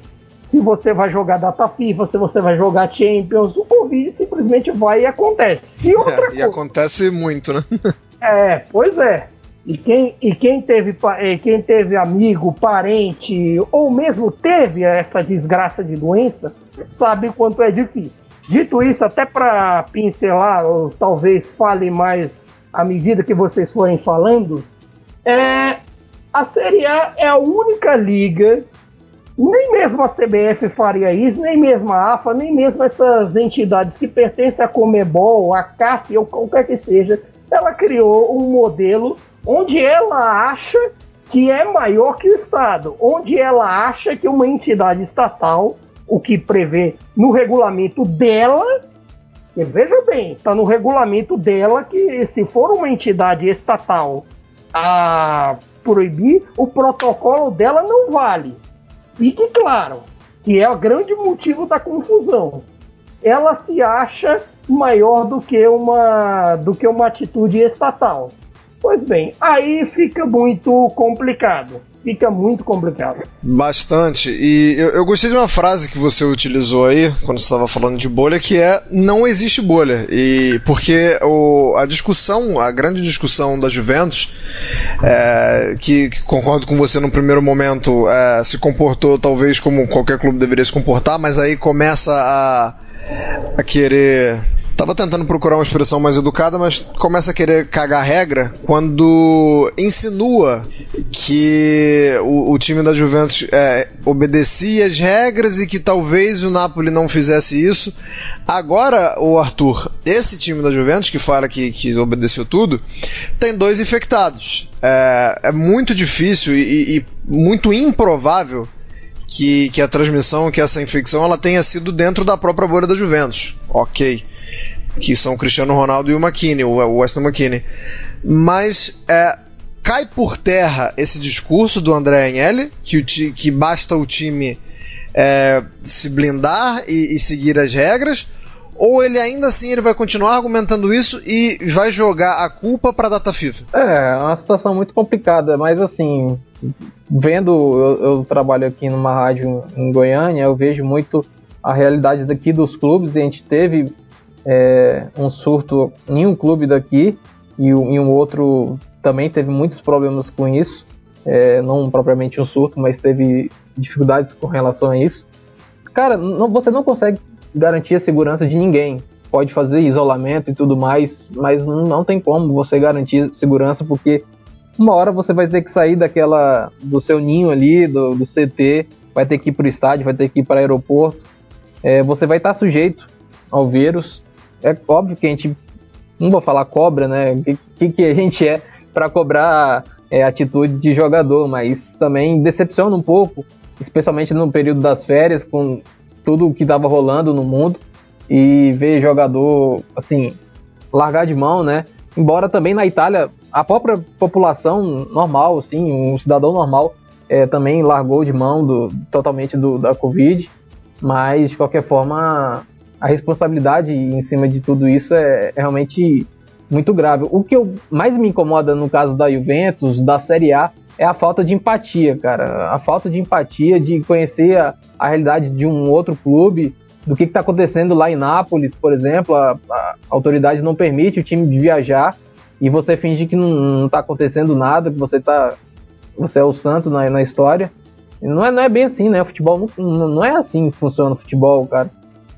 se você vai jogar data FIFA, se você vai jogar Champions, o Covid simplesmente vai e acontece. E (laughs) outra é, coisa. E acontece muito, né? (laughs) é, pois é. E quem, e quem teve quem teve amigo, parente, ou mesmo teve essa desgraça de doença, sabe o quanto é difícil. Dito isso, até para pincelar, ou talvez fale mais à medida que vocês forem falando, é, a Série A é a única liga nem mesmo a CBF faria isso, nem mesmo a AFA, nem mesmo essas entidades que pertencem à Comebol, à CAF ou qualquer que seja, ela criou um modelo onde ela acha que é maior que o Estado, onde ela acha que uma entidade estatal, o que prevê no regulamento dela, veja bem, está no regulamento dela que se for uma entidade estatal a proibir, o protocolo dela não vale Fique claro que é o grande motivo da confusão. Ela se acha maior do que uma do que uma atitude estatal. Pois bem, aí fica muito complicado fica muito complicado. Bastante. E eu, eu, gostei de uma frase que você utilizou aí, quando você estava falando de bolha, que é não existe bolha. E porque o, a discussão, a grande discussão da Juventus, é, que, que, concordo com você no primeiro momento, é, se comportou talvez como qualquer clube deveria se comportar, mas aí começa a, a querer Tava tentando procurar uma expressão mais educada, mas começa a querer cagar regra quando insinua que o, o time da Juventus é, obedecia as regras e que talvez o Napoli não fizesse isso. Agora, o Arthur, esse time da Juventus que fala que, que obedeceu tudo, tem dois infectados. É, é muito difícil e, e muito improvável que, que, a transmissão, que essa infecção, ela tenha sido dentro da própria bolha da Juventus. Ok que são o Cristiano Ronaldo e o McKinney, o Weston McKinney. Mas é, cai por terra esse discurso do André Agnelli, que, que basta o time é, se blindar e, e, seguir as regras, ou ele ainda assim ele vai continuar argumentando isso e vai jogar a culpa para a data FIFA? É, é uma situação muito complicada, mas assim, vendo, eu, eu trabalho aqui numa rádio em Goiânia, eu vejo muito a realidade daqui dos clubes, e a gente teve é, um surto em um clube daqui e em um outro também teve muitos problemas com isso. É, não propriamente um surto, mas teve dificuldades com relação a isso. Cara, não, você não consegue garantir a segurança de ninguém. Pode fazer isolamento e tudo mais, mas não, não tem como você garantir segurança porque uma hora você vai ter que sair daquela do seu ninho ali, do, do CT, vai ter que ir para o estádio, vai ter que ir para o aeroporto. É, você vai estar sujeito ao vírus é óbvio que a gente não vou falar cobra, né? O que, que a gente é para cobrar é, atitude de jogador, mas também decepciona um pouco, especialmente no período das férias, com tudo o que estava rolando no mundo e ver jogador assim largar de mão, né? Embora também na Itália a própria população normal, assim, um cidadão normal é, também largou de mão do, totalmente do, da Covid, mas de qualquer forma a responsabilidade em cima de tudo isso é, é realmente muito grave. O que eu, mais me incomoda no caso da Juventus, da Série A, é a falta de empatia, cara. A falta de empatia, de conhecer a, a realidade de um outro clube, do que está acontecendo lá em Nápoles, por exemplo. A, a, autoridade não permite o time de viajar e você finge que não está acontecendo nada, que você tá, você é o santo na, na história. Não é, não é bem assim, né? O futebol não, não é assim que funciona o futebol, cara.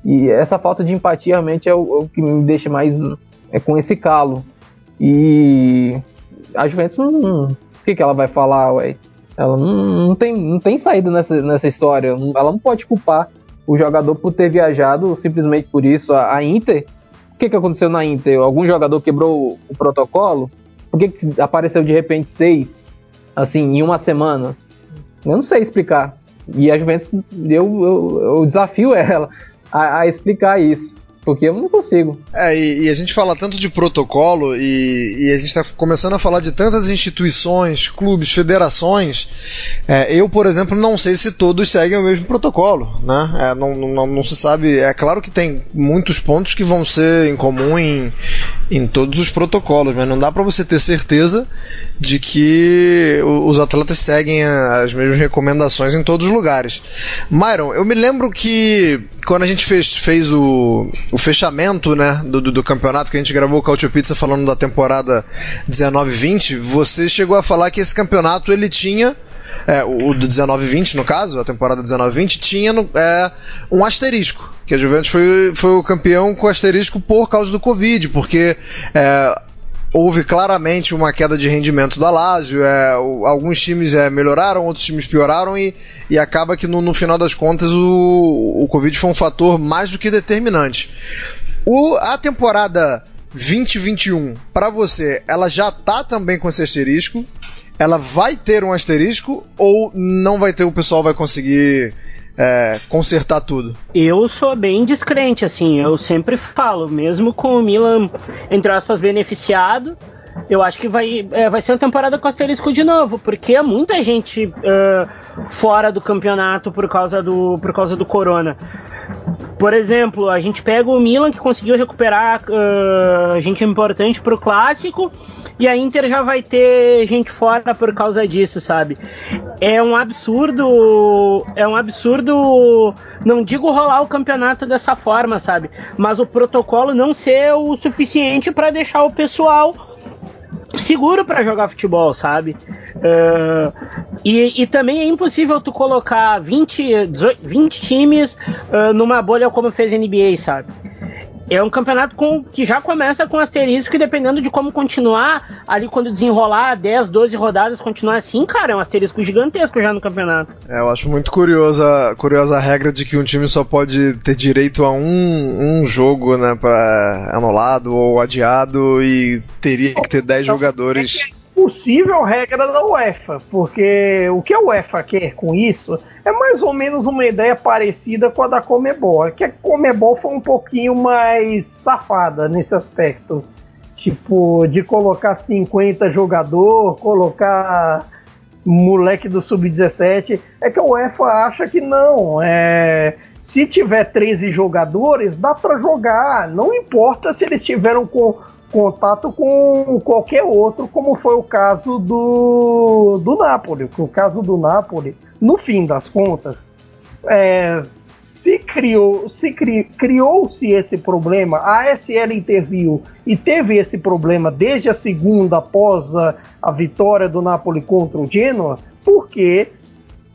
E essa falta de empatia realmente é o, é o que me deixa mais é, com esse calo. E a Juventus não. O que, que ela vai falar, ué? Ela não, não, tem, não tem saída nessa, nessa história. Ela não pode culpar o jogador por ter viajado simplesmente por isso. A, a Inter. O que, que aconteceu na Inter? Algum jogador quebrou o, protocolo? Por que, que apareceu de repente seis, assim, em uma semana? Eu não sei explicar. E a Juventus, eu, eu, eu desafio ela a, a explicar isso. Porque eu não consigo. É, e, e, a gente fala tanto de protocolo e, e a gente está começando a falar de tantas instituições, clubes, federações. É, eu, por exemplo, não sei se todos seguem o mesmo protocolo, né? É, não, não, não, se sabe. É claro que tem muitos pontos que vão ser em comum em, em todos os protocolos, mas não dá para você ter certeza de que os atletas seguem as mesmas recomendações em todos os lugares. Myron, eu me lembro que quando a gente fez, fez o, o fechamento né, do, do, do, campeonato, que a gente gravou o Cautio Pizza falando da temporada 19-20, você chegou a falar que esse campeonato ele tinha. É, o do 19-20, no caso, a temporada 19-20, tinha é, um asterisco. Que a Juventus foi, foi o campeão com asterisco por causa do Covid, porque é, houve claramente uma queda de rendimento da Lazio. É, alguns times é, melhoraram, outros times pioraram e, e acaba que no, no final das contas o, o Covid foi um fator mais do que determinante. O, a temporada 2021, para você, ela já tá também com esse asterisco? Ela vai ter um asterisco ou não vai ter? O pessoal vai conseguir é, consertar tudo? Eu sou bem descrente, assim, eu sempre falo, mesmo com o Milan, entre aspas, beneficiado, eu acho que vai, é, vai ser uma temporada com asterisco de novo, porque é muita gente uh, fora do campeonato por causa do, por causa do corona. Por exemplo, a gente pega o Milan que conseguiu recuperar uh, gente importante para o clássico e a Inter já vai ter gente fora por causa disso, sabe? É um absurdo, é um absurdo, não digo rolar o campeonato dessa forma, sabe? Mas o protocolo não ser o suficiente para deixar o pessoal seguro para jogar futebol, sabe? Uh, e, e, também é impossível tu colocar 20, 20 times uh, numa bolha como fez a NBA, sabe? É um campeonato com, que já começa com asterisco e dependendo de como continuar, ali quando desenrolar 10, 12 rodadas, continuar assim, cara, é um asterisco gigantesco já no campeonato. É, eu acho muito curiosa, curiosa a regra de que um time só pode ter direito a um, um jogo, né, pra anulado ou adiado e teria que ter 10 então, jogadores. Possível regra da UEFA, porque o que a UEFA quer com isso é mais ou menos uma ideia parecida com a da Comebol, é que a Comebol foi um pouquinho mais safada nesse aspecto, tipo de colocar 50 jogador, colocar moleque do sub-17, é que a UEFA acha que não, é se tiver 13 jogadores, dá para jogar, não importa se eles tiveram com contato com qualquer outro, como foi o caso do, do Napoli. O caso do Napoli, no fim das contas, é, se criou, se cri, criou-se esse problema, a ASL interviu e teve esse problema desde a segunda após a, a vitória do Napoli contra o Genoa, porque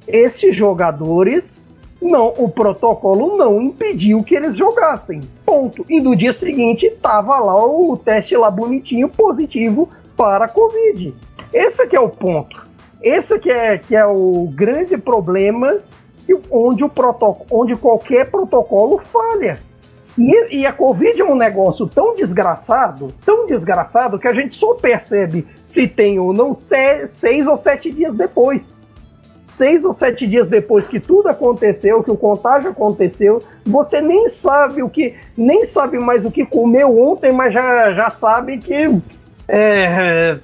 esses jogadores não, o protocolo não impediu que eles jogassem. Ponto. E no dia seguinte tava lá o teste lá bonitinho positivo para Covid. Esse que é o ponto. Esse que é, que é o grande problema onde, o onde qualquer protocolo falha. E, e, a Covid é um negócio tão desgraçado, tão desgraçado, que a gente só percebe se tem ou não seis ou sete dias depois seis ou sete dias depois que tudo aconteceu, que o contágio aconteceu, você nem sabe o que, nem sabe mais o que comeu ontem, mas já, já sabe que é,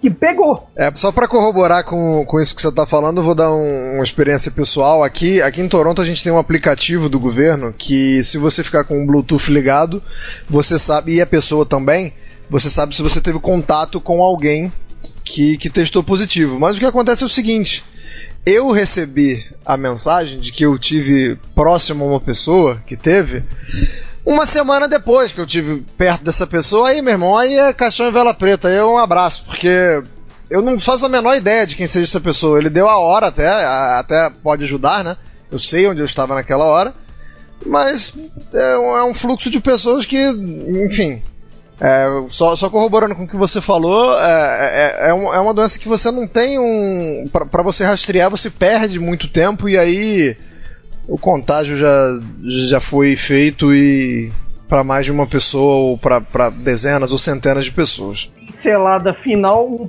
que pegou. É, só para corroborar com, com isso que você está falando, vou dar um, uma experiência pessoal. Aqui, aqui em Toronto a gente tem um aplicativo do governo que se você ficar com o Bluetooth ligado, você sabe, e a pessoa também, você sabe se você teve contato com alguém que, que testou positivo. Mas o que acontece é o seguinte: eu recebi a mensagem de que eu tive próximo a uma pessoa que teve. Uma semana depois que eu tive perto dessa pessoa, aí, meu irmão, aí é caixão e vela preta, aí é um abraço, porque eu não faço a menor ideia de quem seja essa pessoa. Ele deu a hora até, até pode ajudar, né? Eu sei onde eu estava naquela hora, mas é um, é um fluxo de pessoas que, enfim, é, só, só, corroborando com o que você falou, é, é, é, é uma doença que você não tem um. para você rastrear, você perde muito tempo e aí o contágio já, já foi feito e para mais de uma pessoa ou para dezenas ou centenas de pessoas. Selada final, um,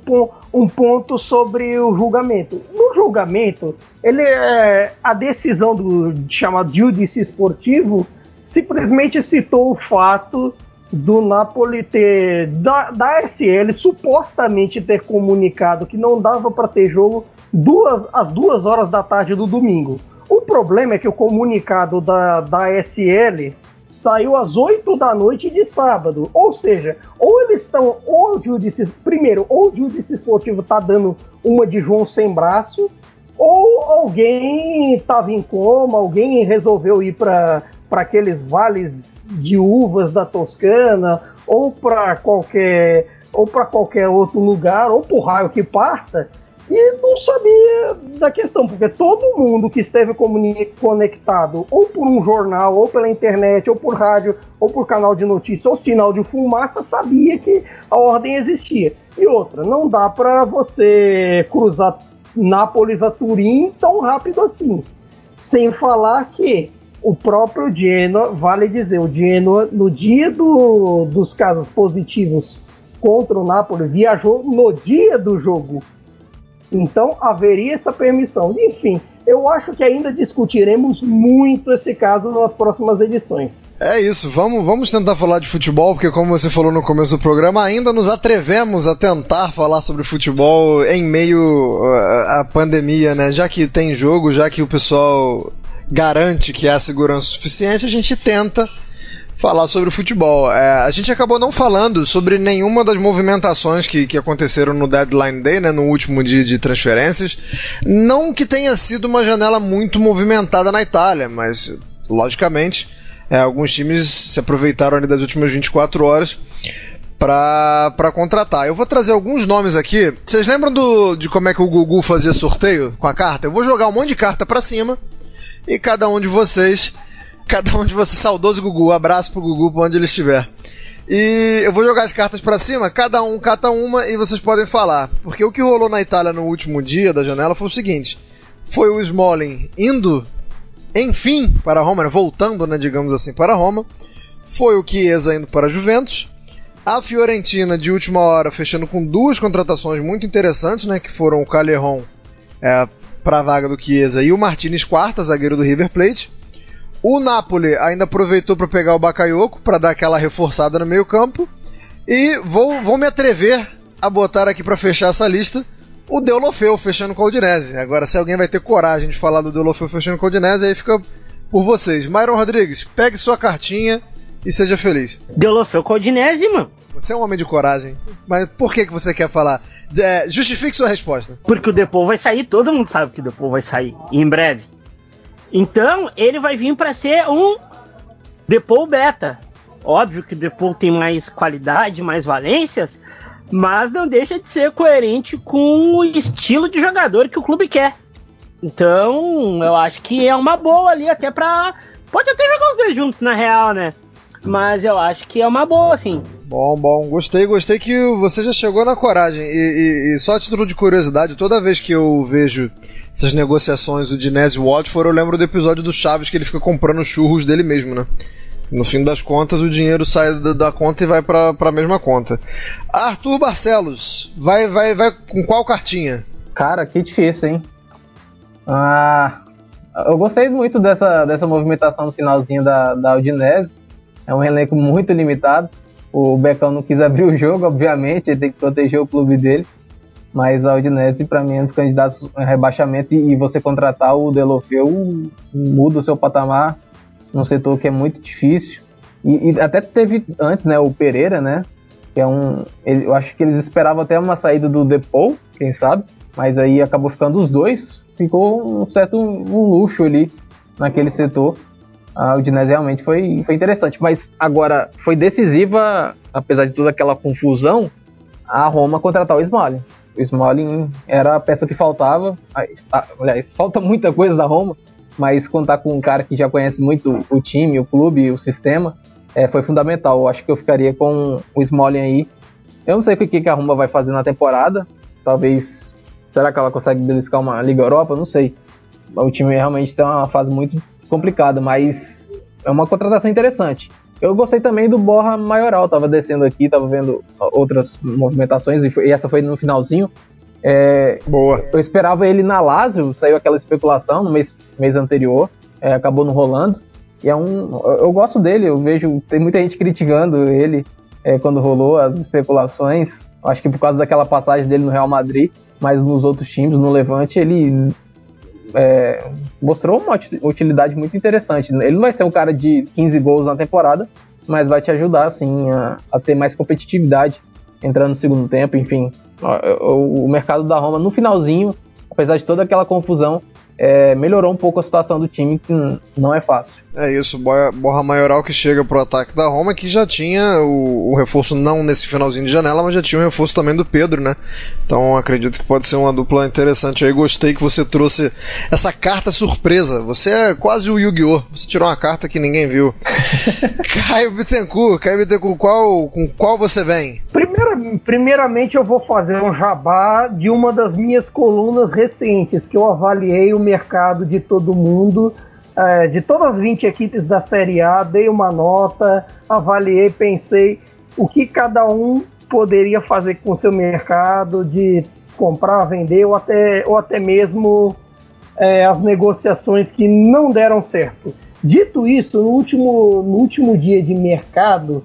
um, ponto sobre o julgamento. No julgamento, ele é, a decisão do chamado judice esportivo simplesmente citou o fato do Napoli ter da, da SL supostamente ter comunicado que não dava para ter jogo duas, às duas horas da tarde do domingo. O problema é que o comunicado da, da SL saiu às 8 da noite de sábado. Ou seja, ou eles estão, ou o judice, primeiro, ou o judice esportivo tá dando uma de João sem braço, ou alguém estava em coma, alguém resolveu ir para aqueles vales de uvas da Toscana ou para qualquer ou para qualquer outro lugar ou por raio que parta e não sabia da questão, porque todo mundo que esteve conectado ou por um jornal, ou pela internet, ou por rádio, ou por canal de notícia, ou sinal de fumaça, sabia que a ordem existia. E outra, não dá para você cruzar Nápoles a Turim tão rápido assim. Sem falar que o próprio Genoa, vale dizer, o Genoa, no dia do, dos casos positivos contra o Napoli, viajou no dia do jogo. Então haveria essa permissão. Enfim, eu acho que ainda discutiremos muito esse caso nas próximas edições. É isso, vamos, vamos tentar falar de futebol, porque como você falou no começo do programa, ainda nos atrevemos a tentar falar sobre futebol em meio à pandemia, né? Já que tem jogo, já que o pessoal garante que há segurança suficiente, a gente tenta falar sobre o futebol. É, a gente acabou não falando sobre nenhuma das movimentações que, que aconteceram no Deadline Day, né, no último dia de transferências. Não que tenha sido uma janela muito movimentada na Itália, mas logicamente é, alguns times se aproveitaram ali das últimas 24 horas para contratar. Eu vou trazer alguns nomes aqui. Vocês lembram do, de como é que o Gugu fazia sorteio com a carta? Eu vou jogar um monte de carta para cima e cada um de vocês Cada um de vocês, saudoso Gugu, abraço pro Gugu, pra onde ele estiver. E eu vou jogar as cartas para cima, cada um cata uma e vocês podem falar. Porque o que rolou na Itália no último dia da janela foi o seguinte: foi o Smalling indo, enfim, para Roma, né, voltando, né, digamos assim, para Roma. Foi o Chiesa indo para Juventus. A Fiorentina, de última hora, fechando com duas contratações muito interessantes, né, que foram o Calerron é, para a vaga do Chiesa e o Martinez Quarta, zagueiro do River Plate. O Napoli ainda aproveitou para pegar o Bakayoko para dar aquela reforçada no meio-campo. E vou, vou me atrever a botar aqui para fechar essa lista o Deulofeu fechando com o Udinese. Agora, se alguém vai ter coragem de falar do Deulofeu fechando com o Udinese, aí fica por vocês. Myron Rodrigues, pegue sua cartinha e seja feliz. Deulofeu com o Udinese, mano. Você é um homem de coragem. Mas por que, que você quer falar? É, justifique sua resposta. Porque o Depô vai sair, todo mundo sabe que o Depô vai sair. em breve. Então, ele vai vir para ser um Depou beta. Óbvio que o Depou tem mais qualidade, mais valências, mas não deixa de ser coerente com o estilo de jogador que o clube quer. Então, eu acho que é uma boa ali até pra. Pode até jogar os dois juntos, na real, né? Mas eu acho que é uma boa, assim. Bom, bom, gostei, gostei que você já chegou na coragem. E, e, e só a título de curiosidade, toda vez que eu vejo essas negociações do Dinese Watford, eu lembro do episódio do Chaves que ele fica comprando churros dele mesmo, né? No fim das contas, o dinheiro sai da, da conta e vai para a mesma conta. Arthur Barcelos, vai, vai, vai com qual cartinha? Cara, que difícil, hein? Ah, eu gostei muito dessa, dessa movimentação no finalzinho da, da Udinese. É um elenco muito limitado. O Becão não quis abrir o jogo, obviamente, ele tem que proteger o clube dele. Mas a Udinese, para mim, é um dos candidatos a rebaixamento e, você contratar o Delofeu muda o seu patamar num setor que é muito difícil. E, e, até teve antes, né, o Pereira, né, que é um, ele, eu acho que eles esperavam até uma saída do Depou, quem sabe, mas aí acabou ficando os dois, ficou um certo um luxo ali naquele setor a Udinese realmente foi, foi interessante. Mas agora, foi decisiva, apesar de toda aquela confusão, a Roma contratar o Smalling. O Smalling era a peça que faltava. Aliás, falta muita coisa da Roma, mas contar com um cara que já conhece muito o time, o clube, o sistema, é, foi fundamental. Eu acho que eu ficaria com o Smalling aí. Eu não sei o que, que a Roma vai fazer na temporada. Talvez. Será que ela consegue beliscar uma Liga Europa? Não sei. O time realmente tem uma fase muito complicado, mas é uma contratação interessante. Eu gostei também do Borra Maioral, tava descendo aqui, tava vendo outras movimentações e, essa foi no finalzinho. É, Boa. Eu esperava ele na Lazio, saiu aquela especulação no mês, mês anterior, é, acabou não rolando. E é um, eu gosto dele, eu vejo tem muita gente criticando ele é, quando rolou as especulações. Acho que por causa daquela passagem dele no Real Madrid, mas nos outros times, no Levante, ele é, mostrou uma utilidade muito interessante. Ele não vai ser um cara de 15 gols na temporada, mas vai te ajudar assim a, a ter mais competitividade entrando no segundo tempo, enfim. O, o mercado da Roma no finalzinho, apesar de toda aquela confusão, é, melhorou um pouco a situação do time, que não é fácil. É isso, Borra Maioral que chega pro ataque da Roma, que já tinha o, o, reforço, não nesse finalzinho de janela, mas já tinha o reforço também do Pedro, né? Então acredito que pode ser uma dupla interessante aí. Gostei que você trouxe essa carta surpresa. Você é quase o Yu-Gi-Oh! Você tirou uma carta que ninguém viu. (laughs) Caio Bittencourt, Caio Bittencourt, qual, com qual você vem? Primeira, primeiramente eu vou fazer um jabá de uma das minhas colunas recentes, que eu avaliei o mercado de todo mundo é, de todas as 20 equipes da Série A, dei uma nota, avaliei, pensei o que cada um poderia fazer com o seu mercado, de comprar, vender ou até, ou até mesmo é, as negociações que não deram certo. Dito isso, no último, no último dia de mercado,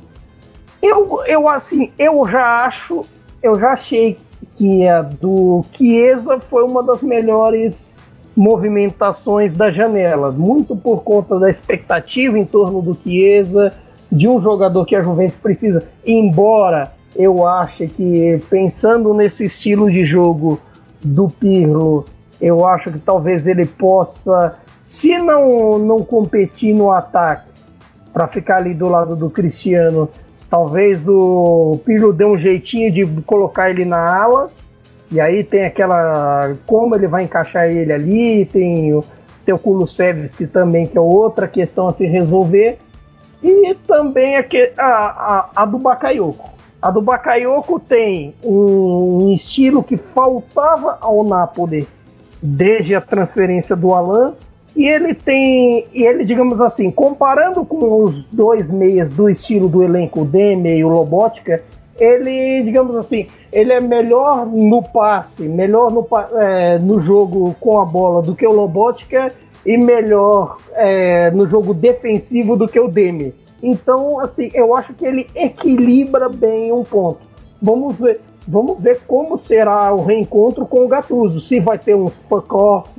eu, eu assim, eu já acho, eu já achei que a do Chiesa foi uma das melhores movimentações da janela, muito por conta da expectativa em torno do Chiesa, de um jogador que a Juventus precisa, embora eu ache que pensando nesse estilo de jogo do Pirlo, eu acho que talvez ele possa, se não não competir no ataque, para ficar ali do lado do Cristiano, talvez o Pirlo dê um jeitinho de colocar ele na ala e aí tem aquela. Como ele vai encaixar ele ali, tem o, tem o Kulusevski também, que é outra questão a se resolver. E também a, a, a do Bakayoko. A do Bakayoko tem um estilo que faltava ao Napoli desde a transferência do Alan. E ele tem, e ele, digamos assim, comparando com os dois meias do estilo do elenco, o Deme e o Lobotka, ele, digamos assim, ele é melhor no passe, melhor no, é, no jogo com a bola do que o Lobotka e melhor é, no jogo defensivo do que o Demi. Então, assim, eu acho que ele equilibra bem um ponto. Vamos ver, vamos ver como será o reencontro com o Gattuso. Se vai ter um fuck-off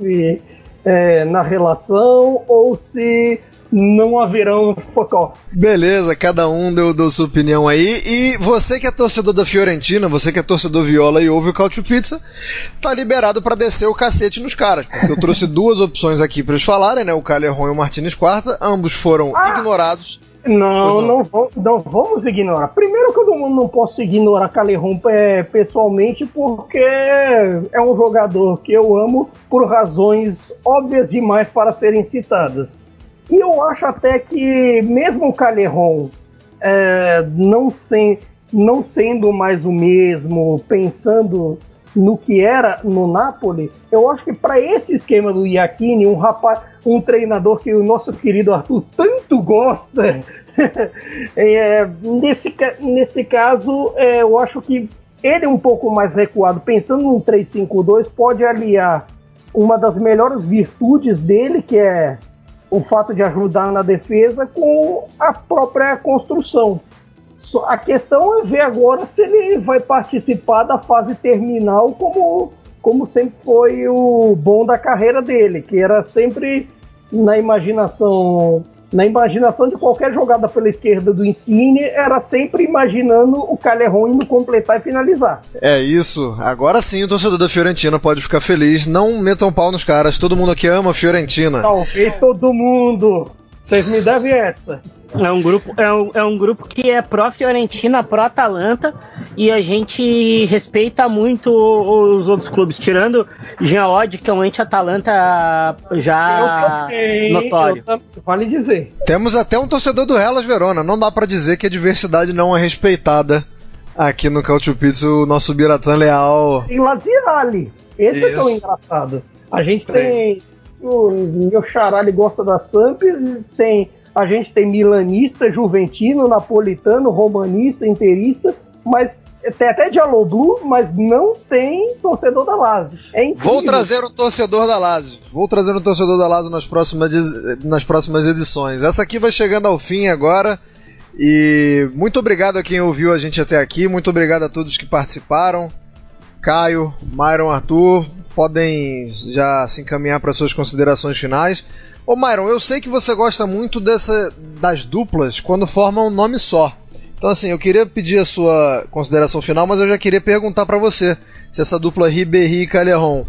é, na relação ou se não haverão focó. Beleza, cada um deu, deu sua opinião aí. E você que é torcedor da Fiorentina, você que é torcedor Viola e ouve o Cautio Pizza, tá liberado para descer o cacete nos caras. Porque eu trouxe (laughs) duas opções aqui para eles falarem, né? O Calerron e o Martinez Quarta. Ambos foram ah. ignorados. Não, não, não, não, vamos ignorar. Primeiro que eu não, não posso ignorar Calerron é, pessoalmente, porque é um jogador que eu amo por razões óbvias demais para serem citadas. E eu acho até que, mesmo o Calerron é, não, sem, não sendo mais o mesmo, pensando no que era no Napoli, eu acho que para esse esquema do Iacchini, um rapaz, um treinador que o nosso querido Arthur tanto gosta, (laughs) é, nesse, nesse caso, é, eu acho que ele um pouco mais recuado, pensando num 3-5-2, pode aliar uma das melhores virtudes dele, que é o fato de ajudar na defesa com a própria construção. A questão é ver agora se ele vai participar da fase terminal como, como sempre foi o bom da carreira dele, que era sempre na imaginação na imaginação de qualquer jogada pela esquerda do Insigne, era sempre imaginando o Calerron indo completar e finalizar. É isso. Agora sim o torcedor da Fiorentina pode ficar feliz. Não metam pau nos caras. Todo mundo aqui ama a Fiorentina. Talvez todo mundo. Vocês me devem essa. É um grupo, é um, é um grupo que é pró-Fiorentina, pró-Atalanta, e a gente respeita muito os outros clubes, tirando Geode, que é um anti-Atalanta já notório. vale dizer. Temos até um torcedor do Hellas Verona, não dá para dizer que a diversidade não é respeitada aqui no Cautio Pizza, o nosso Biratan Leal. E Laziale, esse Isso. é tão engraçado. A gente tem. O meu xará gosta da Samp, tem a gente tem milanista, juventino, napolitano, romanista, interista, mas tem até Diallo mas não tem torcedor da Lazio. É Vou trazer um torcedor da Lazio. Vou trazer um torcedor da Lazio nas próximas, nas próximas edições. Essa aqui vai chegando ao fim agora. E muito obrigado a quem ouviu a gente até aqui. Muito obrigado a todos que participaram. Caio, Myron, Arthur, podem já se encaminhar para suas considerações finais. Ô Myron, eu sei que você gosta muito dessa, das duplas quando formam um nome só. Então assim, eu queria pedir a sua consideração final, mas eu já queria perguntar para você se essa dupla Ribéry e Calerron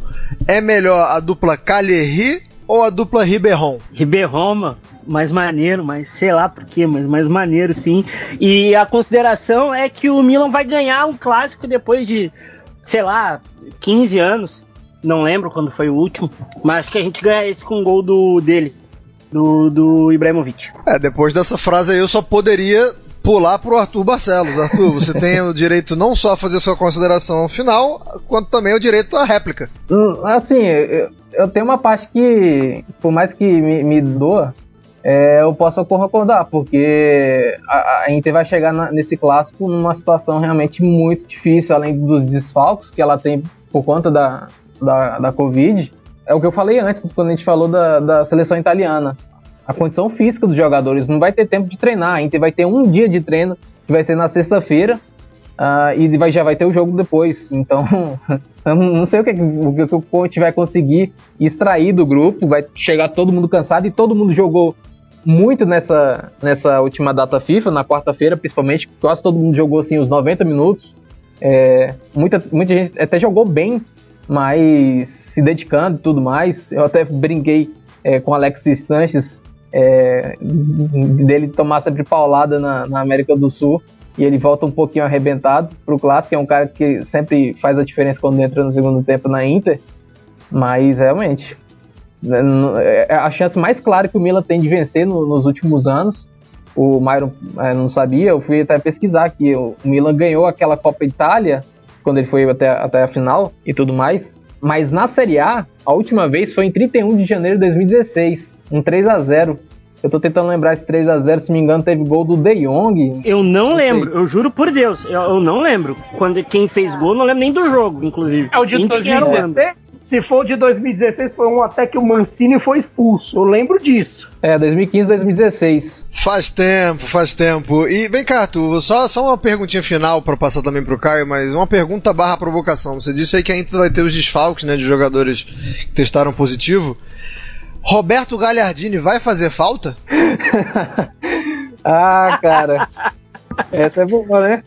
é melhor a dupla Calerry ou a dupla Ribéron? Ribéron, mais maneiro, mas sei lá por quê, mas mais maneiro sim. E a consideração é que o Milan vai ganhar um clássico depois de, sei lá, 15 anos não lembro quando foi o último, mas acho que a gente ganha esse com o gol do, dele, do, do Ibrahimovic. É, depois dessa frase aí eu só poderia pular pro Arthur Barcelos. Arthur, você (laughs) tem o direito não só a fazer sua consideração final, quanto também o direito à réplica. Hum, assim, eu, eu tenho uma parte que, por mais que me, me doa, é, eu posso concordar, porque a, a Inter vai chegar na, nesse clássico numa situação realmente muito difícil, além dos desfalques que ela tem por conta da, da, da Covid. é o que eu falei antes, quando a gente falou da, da seleção italiana. A condição física dos jogadores não vai ter tempo de treinar. A Inter vai ter um dia de treino, que vai ser na sexta-feira, uh, e vai, já vai ter o jogo depois. Então, (laughs) não sei o que, o que o vai conseguir extrair do grupo. Vai chegar todo mundo cansado e todo mundo jogou muito nessa, nessa última data FIFA, na quarta-feira, principalmente. Quase todo mundo jogou assim os 90 minutos. É, muita, muita gente até jogou bem, mas se dedicando e tudo mais. Eu até brinquei é, com Alexis Sanches é, dele tomar sempre paulada na, na, América do Sul e ele volta um pouquinho arrebentado pro clássico, é um cara que sempre faz a diferença quando entra no segundo tempo na Inter, mas realmente é, é a chance mais clara que o Milan tem de vencer no, nos últimos anos. O Myron é, não sabia, eu fui até pesquisar que o Milan ganhou aquela Copa Itália quando ele foi até, até a final e tudo mais. Mas na Série A, a última vez foi em 31 de janeiro de 2016, um 3 a 0 eu tô tentando lembrar esse 3 a 0 se me engano, teve gol do De Jong. Eu não, não lembro, sei. eu juro por Deus, eu, eu, não lembro. Quando quem fez gol, não lembro nem do jogo, inclusive. É o de 2016? Se for de 2016, foi um até que o Mancini foi expulso. Eu lembro disso. É, 2015, 2016. Faz tempo, faz tempo. E vem cá, tu, só, só uma perguntinha final para passar também pro Caio, mas uma pergunta barra provocação. Você disse aí que ainda vai ter os desfalques, né, de jogadores que testaram positivo. Roberto Galhardini vai fazer falta? (laughs) ah, cara. Essa é boa, né?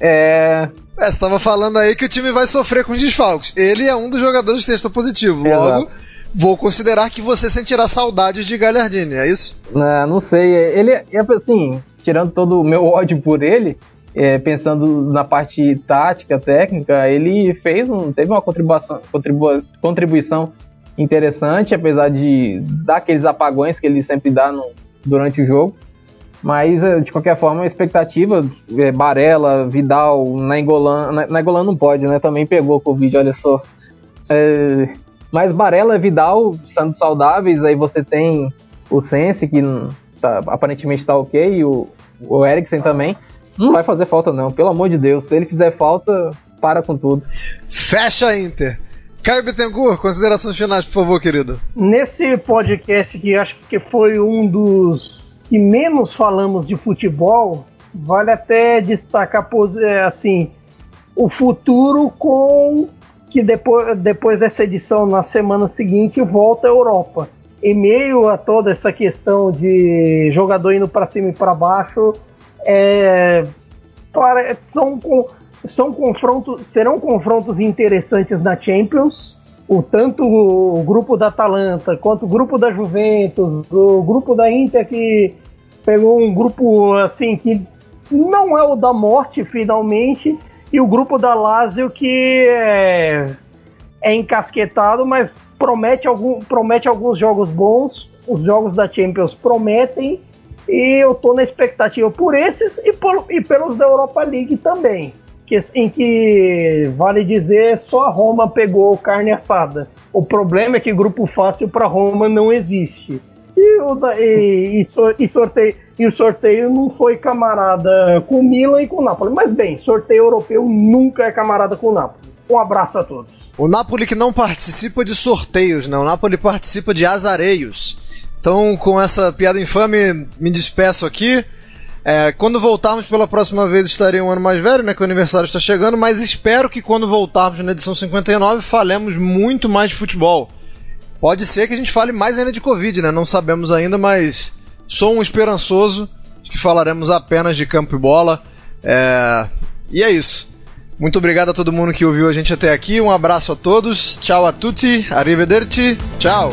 É. É, você estava falando aí que o time vai sofrer com desfalques. Ele é um dos jogadores que testou positivo. Logo, Exato. vou considerar que você sentirá saudades de Galhardini, é isso? Não, não sei. Ele, é, assim, tirando todo o meu (laughs) ódio por ele, é, pensando na parte tática, técnica, ele fez um, teve uma contribuição, contribu, contribuição interessante, apesar de dar aqueles apagões que ele sempre dá no, durante o jogo. Mas, é, de qualquer forma, a expectativa, é, Barella, Vidal, Nainggolan, Nainggolan não pode, né? Também pegou Covid, olha só. É, mas Barella e Vidal sendo saudáveis, aí você tem o Sense, que tá, aparentemente está ok, e o, o Eriksen também. Não vai fazer falta não, pelo amor de Deus. Se ele fizer falta, para com tudo. Fecha Inter. Caio Bittencourt, considerações finais, por favor, querido. Nesse podcast que acho que foi um dos que menos falamos de futebol, vale até destacar é, assim o futuro com que depois, depois dessa edição na semana seguinte volta à Europa. Em meio a toda essa questão de jogador indo para cima e para baixo, é, são são confrontos, serão confrontos interessantes na Champions. O tanto o grupo da Atalanta quanto o grupo da Juventus, o grupo da Inter que pegou um grupo assim que não é o da morte finalmente e o grupo da Lazio que é, é encasquetado, mas promete, algum, promete alguns jogos bons. Os jogos da Champions prometem e eu tô na expectativa por esses e, por, e pelos da Europa League também que, em que, vale dizer, só a Roma pegou carne assada. O problema é que grupo fácil para Roma não existe. E o, e, e, sorteio, e o sorteio não foi camarada com Milan e com Napoli. Mas bem, sorteio europeu nunca é camarada com o Napoli. Um abraço a todos. O Napoli que não participa de sorteios, não. O Napoli participa de azareios. Então, com essa piada infame, me despeço aqui. É, quando voltarmos pela próxima vez estarei um ano mais velho, né? Que o aniversário está chegando, mas espero que quando voltarmos na edição 59 falemos muito mais de futebol. Pode ser que a gente fale mais ainda de Covid, né? Não sabemos ainda, mas sou um esperançoso que falaremos apenas de campo e bola. É... E é isso. Muito obrigado a todo mundo que ouviu a gente até aqui. Um abraço a todos. Tchau a tutti. Arrivederci. Tchau.